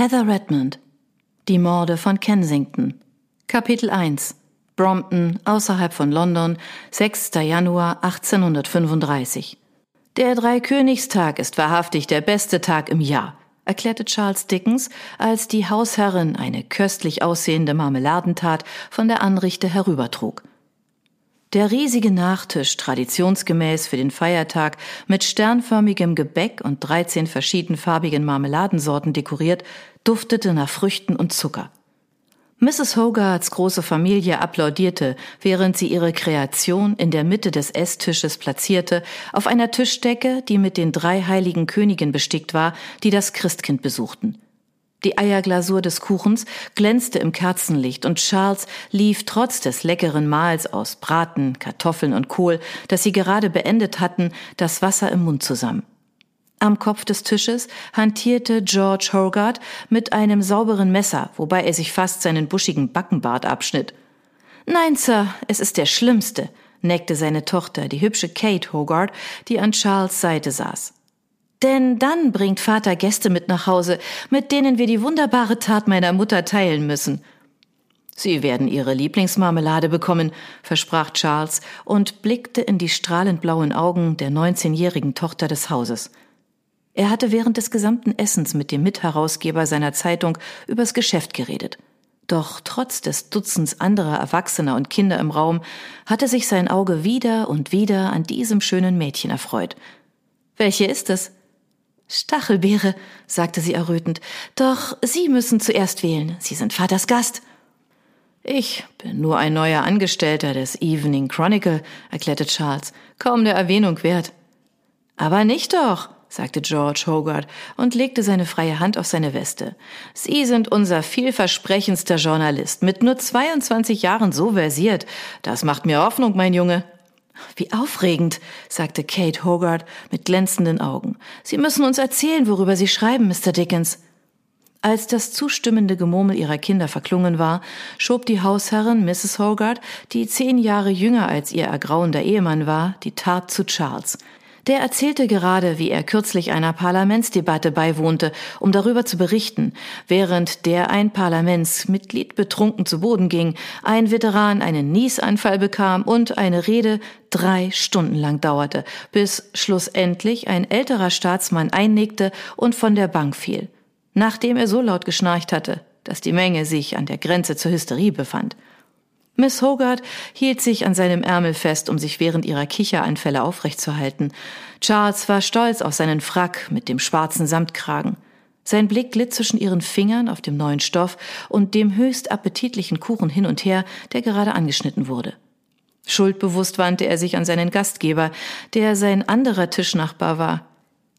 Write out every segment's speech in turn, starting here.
Heather Redmond Die Morde von Kensington Kapitel 1 Brompton außerhalb von London 6. Januar 1835 Der Dreikönigstag ist wahrhaftig der beste Tag im Jahr, erklärte Charles Dickens, als die Hausherrin eine köstlich aussehende Marmeladentat von der Anrichte herübertrug. Der riesige Nachtisch, traditionsgemäß für den Feiertag, mit sternförmigem Gebäck und 13 verschiedenfarbigen Marmeladensorten dekoriert, duftete nach Früchten und Zucker. Mrs. Hogarths große Familie applaudierte, während sie ihre Kreation in der Mitte des Esstisches platzierte, auf einer Tischdecke, die mit den drei heiligen Königen bestickt war, die das Christkind besuchten. Die Eierglasur des Kuchens glänzte im Kerzenlicht und Charles lief trotz des leckeren Mahls aus Braten, Kartoffeln und Kohl, das sie gerade beendet hatten, das Wasser im Mund zusammen. Am Kopf des Tisches hantierte George Hogarth mit einem sauberen Messer, wobei er sich fast seinen buschigen Backenbart abschnitt. Nein, Sir, es ist der Schlimmste, neckte seine Tochter, die hübsche Kate Hogarth, die an Charles Seite saß. Denn dann bringt Vater Gäste mit nach Hause, mit denen wir die wunderbare Tat meiner Mutter teilen müssen. Sie werden ihre Lieblingsmarmelade bekommen, versprach Charles und blickte in die strahlend blauen Augen der neunzehnjährigen Tochter des Hauses. Er hatte während des gesamten Essens mit dem Mitherausgeber seiner Zeitung übers Geschäft geredet. Doch trotz des Dutzends anderer Erwachsener und Kinder im Raum hatte sich sein Auge wieder und wieder an diesem schönen Mädchen erfreut. Welche ist es? Stachelbeere, sagte sie errötend. Doch Sie müssen zuerst wählen. Sie sind Vaters Gast. Ich bin nur ein neuer Angestellter des Evening Chronicle, erklärte Charles, kaum der Erwähnung wert. Aber nicht doch, sagte George Hogarth und legte seine freie Hand auf seine Weste. Sie sind unser vielversprechendster Journalist, mit nur 22 Jahren so versiert. Das macht mir Hoffnung, mein Junge. Wie aufregend, sagte Kate Hogarth mit glänzenden Augen. Sie müssen uns erzählen, worüber Sie schreiben, Mr. Dickens. Als das zustimmende Gemurmel ihrer Kinder verklungen war, schob die Hausherrin Mrs. Hogarth, die zehn Jahre jünger als ihr ergrauender Ehemann war, die Tat zu Charles. Der erzählte gerade, wie er kürzlich einer Parlamentsdebatte beiwohnte, um darüber zu berichten, während der ein Parlamentsmitglied betrunken zu Boden ging, ein Veteran einen Niesanfall bekam und eine Rede drei Stunden lang dauerte, bis schlussendlich ein älterer Staatsmann einnickte und von der Bank fiel, nachdem er so laut geschnarcht hatte, dass die Menge sich an der Grenze zur Hysterie befand. Miss Hogarth hielt sich an seinem Ärmel fest, um sich während ihrer Kicheranfälle aufrechtzuerhalten. Charles war stolz auf seinen Frack mit dem schwarzen Samtkragen. Sein Blick glitt zwischen ihren Fingern auf dem neuen Stoff und dem höchst appetitlichen Kuchen hin und her, der gerade angeschnitten wurde. Schuldbewusst wandte er sich an seinen Gastgeber, der sein anderer Tischnachbar war.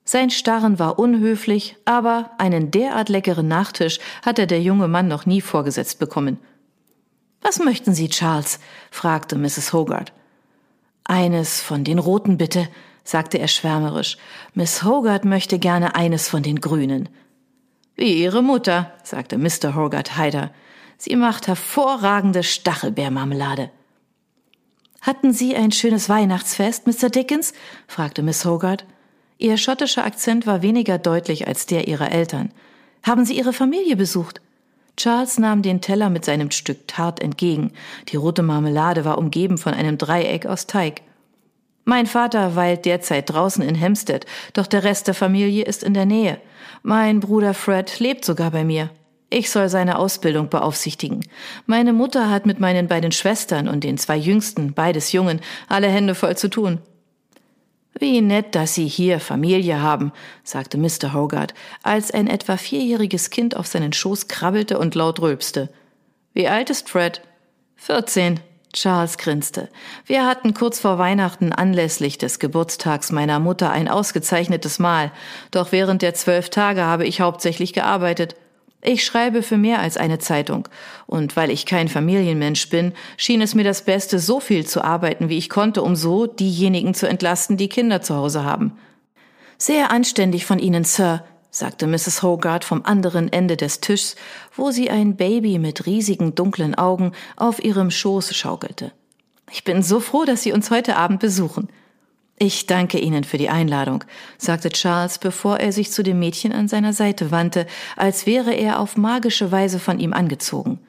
Sein Starren war unhöflich, aber einen derart leckeren Nachtisch hatte der junge Mann noch nie vorgesetzt bekommen. Was möchten Sie, Charles? fragte Mrs. Hogarth. Eines von den Roten bitte, sagte er schwärmerisch. Miss Hogarth möchte gerne eines von den Grünen. Wie Ihre Mutter, sagte Mr. Hogarth heider. Sie macht hervorragende Stachelbeermarmelade. Hatten Sie ein schönes Weihnachtsfest, Mr. Dickens? fragte Miss Hogarth. Ihr schottischer Akzent war weniger deutlich als der ihrer Eltern. Haben Sie Ihre Familie besucht? Charles nahm den Teller mit seinem Stück Tart entgegen. Die rote Marmelade war umgeben von einem Dreieck aus Teig. Mein Vater weilt derzeit draußen in Hempstead, doch der Rest der Familie ist in der Nähe. Mein Bruder Fred lebt sogar bei mir. Ich soll seine Ausbildung beaufsichtigen. Meine Mutter hat mit meinen beiden Schwestern und den zwei Jüngsten, beides Jungen, alle Hände voll zu tun. Wie nett, dass Sie hier Familie haben, sagte Mr. Hogarth, als ein etwa vierjähriges Kind auf seinen Schoß krabbelte und laut rülpste. Wie alt ist Fred? Vierzehn. Charles grinste. Wir hatten kurz vor Weihnachten anlässlich des Geburtstags meiner Mutter ein ausgezeichnetes Mahl, doch während der zwölf Tage habe ich hauptsächlich gearbeitet. Ich schreibe für mehr als eine Zeitung, und weil ich kein Familienmensch bin, schien es mir das Beste, so viel zu arbeiten, wie ich konnte, um so diejenigen zu entlasten, die Kinder zu Hause haben. Sehr anständig von Ihnen, Sir, sagte Mrs. Hogarth vom anderen Ende des Tischs, wo sie ein Baby mit riesigen dunklen Augen auf ihrem Schoß schaukelte. Ich bin so froh, dass Sie uns heute Abend besuchen. Ich danke Ihnen für die Einladung, sagte Charles, bevor er sich zu dem Mädchen an seiner Seite wandte, als wäre er auf magische Weise von ihm angezogen.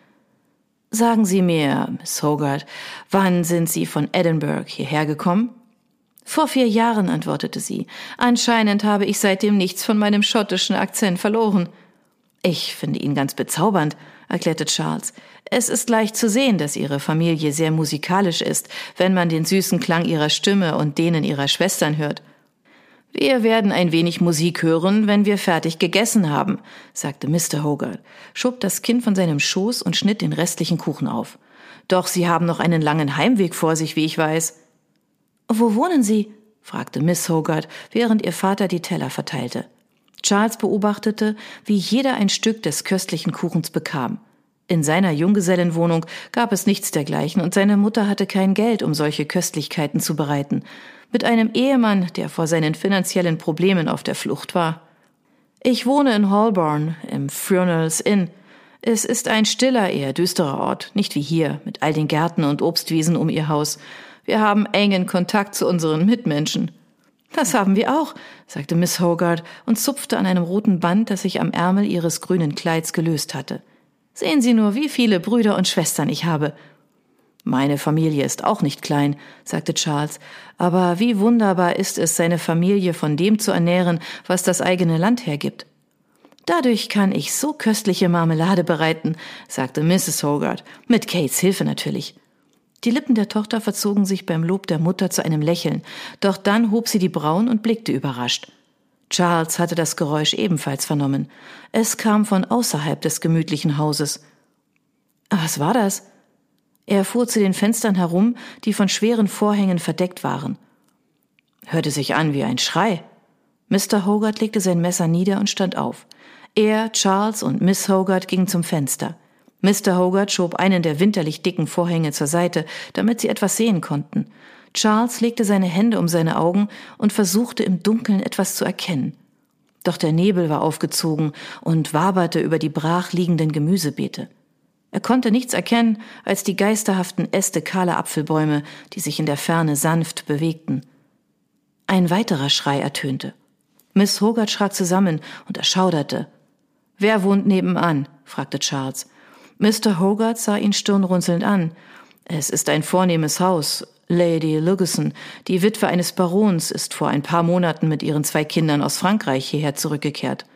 Sagen Sie mir, Miss Hogarth, wann sind Sie von Edinburgh hierher gekommen? Vor vier Jahren, antwortete sie. Anscheinend habe ich seitdem nichts von meinem schottischen Akzent verloren. Ich finde ihn ganz bezaubernd, erklärte Charles. Es ist leicht zu sehen, dass Ihre Familie sehr musikalisch ist, wenn man den süßen Klang Ihrer Stimme und denen Ihrer Schwestern hört. Wir werden ein wenig Musik hören, wenn wir fertig gegessen haben, sagte Mr. Hogarth, schob das Kind von seinem Schoß und schnitt den restlichen Kuchen auf. Doch Sie haben noch einen langen Heimweg vor sich, wie ich weiß. Wo wohnen Sie? fragte Miss Hogarth, während ihr Vater die Teller verteilte. Charles beobachtete, wie jeder ein Stück des köstlichen Kuchens bekam. In seiner Junggesellenwohnung gab es nichts dergleichen und seine Mutter hatte kein Geld, um solche Köstlichkeiten zu bereiten. Mit einem Ehemann, der vor seinen finanziellen Problemen auf der Flucht war. Ich wohne in Holborn, im Funerals Inn. Es ist ein stiller, eher düsterer Ort, nicht wie hier, mit all den Gärten und Obstwiesen um ihr Haus. Wir haben engen Kontakt zu unseren Mitmenschen. Das haben wir auch, sagte Miss Hogarth und zupfte an einem roten Band, das sich am Ärmel ihres grünen Kleids gelöst hatte. Sehen Sie nur, wie viele Brüder und Schwestern ich habe. Meine Familie ist auch nicht klein, sagte Charles, aber wie wunderbar ist es, seine Familie von dem zu ernähren, was das eigene Land hergibt. Dadurch kann ich so köstliche Marmelade bereiten, sagte Mrs. Hogarth, mit Kates Hilfe natürlich. Die Lippen der Tochter verzogen sich beim Lob der Mutter zu einem Lächeln, doch dann hob sie die Brauen und blickte überrascht. Charles hatte das Geräusch ebenfalls vernommen. Es kam von außerhalb des gemütlichen Hauses. Was war das? Er fuhr zu den Fenstern herum, die von schweren Vorhängen verdeckt waren. Hörte sich an wie ein Schrei. Mr. Hogarth legte sein Messer nieder und stand auf. Er, Charles und Miss Hogarth gingen zum Fenster. Mr. Hogarth schob einen der winterlich dicken Vorhänge zur Seite, damit sie etwas sehen konnten. Charles legte seine Hände um seine Augen und versuchte im Dunkeln etwas zu erkennen. Doch der Nebel war aufgezogen und waberte über die brach liegenden Gemüsebeete. Er konnte nichts erkennen als die geisterhaften Äste kahler Apfelbäume, die sich in der Ferne sanft bewegten. Ein weiterer Schrei ertönte. Miss Hogarth schrak zusammen und erschauderte. Wer wohnt nebenan? fragte Charles. Mr. Hogarth sah ihn stirnrunzelnd an. Es ist ein vornehmes Haus. Lady Lugeson, die Witwe eines Barons, ist vor ein paar Monaten mit ihren zwei Kindern aus Frankreich hierher zurückgekehrt.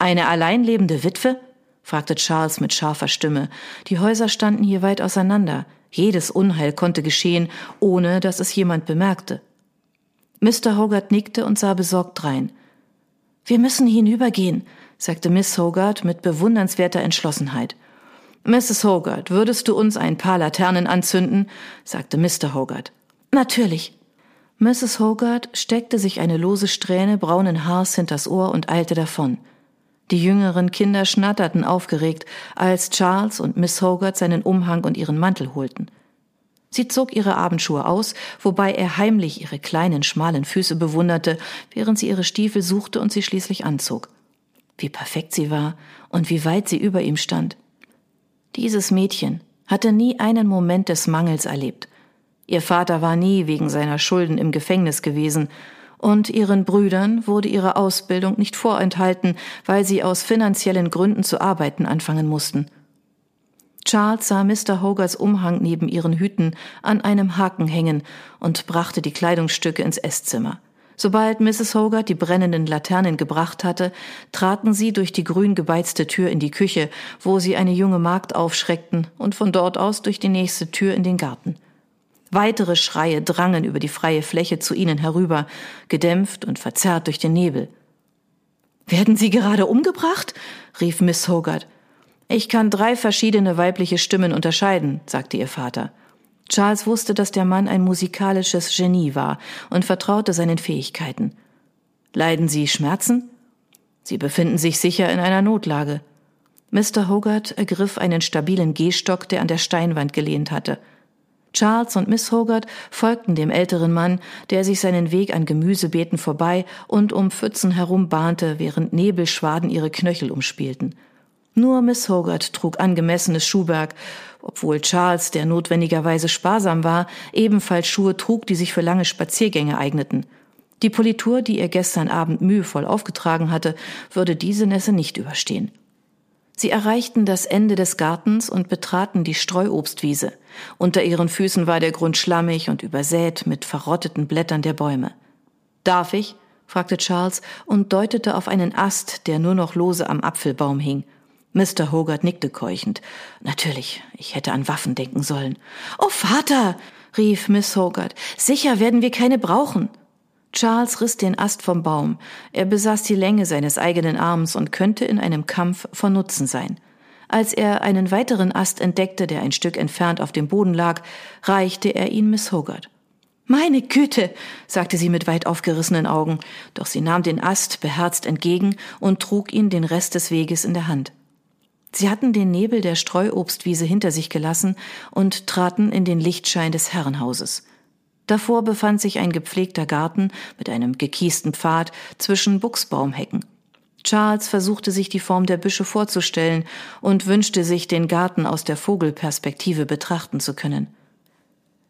Eine allein lebende Witwe? fragte Charles mit scharfer Stimme. Die Häuser standen hier weit auseinander. Jedes Unheil konnte geschehen, ohne dass es jemand bemerkte. Mr. Hogarth nickte und sah besorgt drein. Wir müssen hinübergehen, sagte Miss Hogarth mit bewundernswerter Entschlossenheit. Mrs. Hogarth, würdest du uns ein paar Laternen anzünden? sagte Mr. Hogarth. Natürlich. Mrs. Hogarth steckte sich eine lose Strähne braunen Haars hinters Ohr und eilte davon. Die jüngeren Kinder schnatterten aufgeregt, als Charles und Miss Hogarth seinen Umhang und ihren Mantel holten. Sie zog ihre Abendschuhe aus, wobei er heimlich ihre kleinen, schmalen Füße bewunderte, während sie ihre Stiefel suchte und sie schließlich anzog. Wie perfekt sie war und wie weit sie über ihm stand. Dieses Mädchen hatte nie einen Moment des Mangels erlebt. Ihr Vater war nie wegen seiner Schulden im Gefängnis gewesen, und ihren Brüdern wurde ihre Ausbildung nicht vorenthalten, weil sie aus finanziellen Gründen zu arbeiten anfangen mussten. Charles sah Mr. Hogars Umhang neben ihren Hüten an einem Haken hängen und brachte die Kleidungsstücke ins Esszimmer. Sobald Mrs. Hogarth die brennenden Laternen gebracht hatte, traten sie durch die grün gebeizte Tür in die Küche, wo sie eine junge Magd aufschreckten, und von dort aus durch die nächste Tür in den Garten. Weitere Schreie drangen über die freie Fläche zu ihnen herüber, gedämpft und verzerrt durch den Nebel. Werden Sie gerade umgebracht? rief Miss Hogarth. Ich kann drei verschiedene weibliche Stimmen unterscheiden, sagte ihr Vater. Charles wusste, dass der Mann ein musikalisches Genie war und vertraute seinen Fähigkeiten. Leiden Sie Schmerzen? Sie befinden sich sicher in einer Notlage. Mr. Hogarth ergriff einen stabilen Gehstock, der an der Steinwand gelehnt hatte. Charles und Miss Hogarth folgten dem älteren Mann, der sich seinen Weg an Gemüsebeeten vorbei und um Pfützen herum bahnte, während Nebelschwaden ihre Knöchel umspielten. Nur Miss Hogarth trug angemessenes Schuhwerk, obwohl Charles, der notwendigerweise sparsam war, ebenfalls Schuhe trug, die sich für lange Spaziergänge eigneten. Die Politur, die er gestern Abend mühevoll aufgetragen hatte, würde diese Nässe nicht überstehen. Sie erreichten das Ende des Gartens und betraten die Streuobstwiese. Unter ihren Füßen war der Grund schlammig und übersät mit verrotteten Blättern der Bäume. Darf ich? fragte Charles und deutete auf einen Ast, der nur noch lose am Apfelbaum hing. Mr. Hogarth nickte keuchend. Natürlich, ich hätte an Waffen denken sollen. Oh Vater, rief Miss Hogarth, sicher werden wir keine brauchen. Charles riss den Ast vom Baum. Er besaß die Länge seines eigenen Arms und könnte in einem Kampf von Nutzen sein. Als er einen weiteren Ast entdeckte, der ein Stück entfernt auf dem Boden lag, reichte er ihn Miss Hogarth. Meine Güte, sagte sie mit weit aufgerissenen Augen, doch sie nahm den Ast beherzt entgegen und trug ihn den Rest des Weges in der Hand. Sie hatten den Nebel der Streuobstwiese hinter sich gelassen und traten in den Lichtschein des Herrenhauses. Davor befand sich ein gepflegter Garten mit einem gekiesten Pfad zwischen Buchsbaumhecken. Charles versuchte sich die Form der Büsche vorzustellen und wünschte sich, den Garten aus der Vogelperspektive betrachten zu können.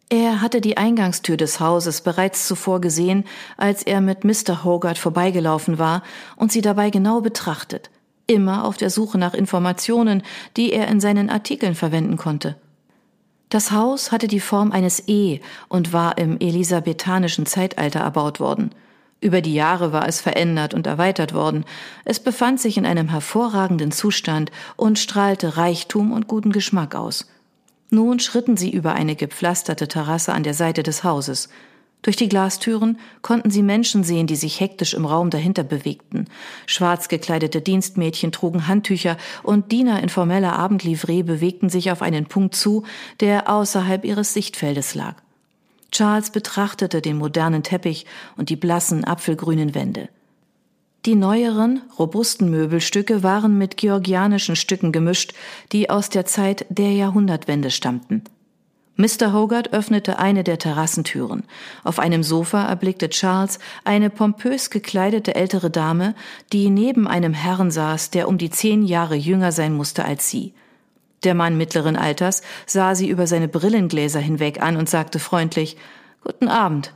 Er hatte die Eingangstür des Hauses bereits zuvor gesehen, als er mit Mr. Hogarth vorbeigelaufen war und sie dabei genau betrachtet, immer auf der Suche nach Informationen, die er in seinen Artikeln verwenden konnte. Das Haus hatte die Form eines E und war im elisabethanischen Zeitalter erbaut worden. Über die Jahre war es verändert und erweitert worden. Es befand sich in einem hervorragenden Zustand und strahlte Reichtum und guten Geschmack aus. Nun schritten sie über eine gepflasterte Terrasse an der Seite des Hauses. Durch die Glastüren konnten sie Menschen sehen, die sich hektisch im Raum dahinter bewegten. Schwarz gekleidete Dienstmädchen trugen Handtücher und Diener in formeller Abendlivree bewegten sich auf einen Punkt zu, der außerhalb ihres Sichtfeldes lag. Charles betrachtete den modernen Teppich und die blassen apfelgrünen Wände. Die neueren, robusten Möbelstücke waren mit georgianischen Stücken gemischt, die aus der Zeit der Jahrhundertwende stammten. Mr. Hogarth öffnete eine der Terrassentüren. Auf einem Sofa erblickte Charles eine pompös gekleidete ältere Dame, die neben einem Herrn saß, der um die zehn Jahre jünger sein musste als sie. Der Mann mittleren Alters sah sie über seine Brillengläser hinweg an und sagte freundlich Guten Abend.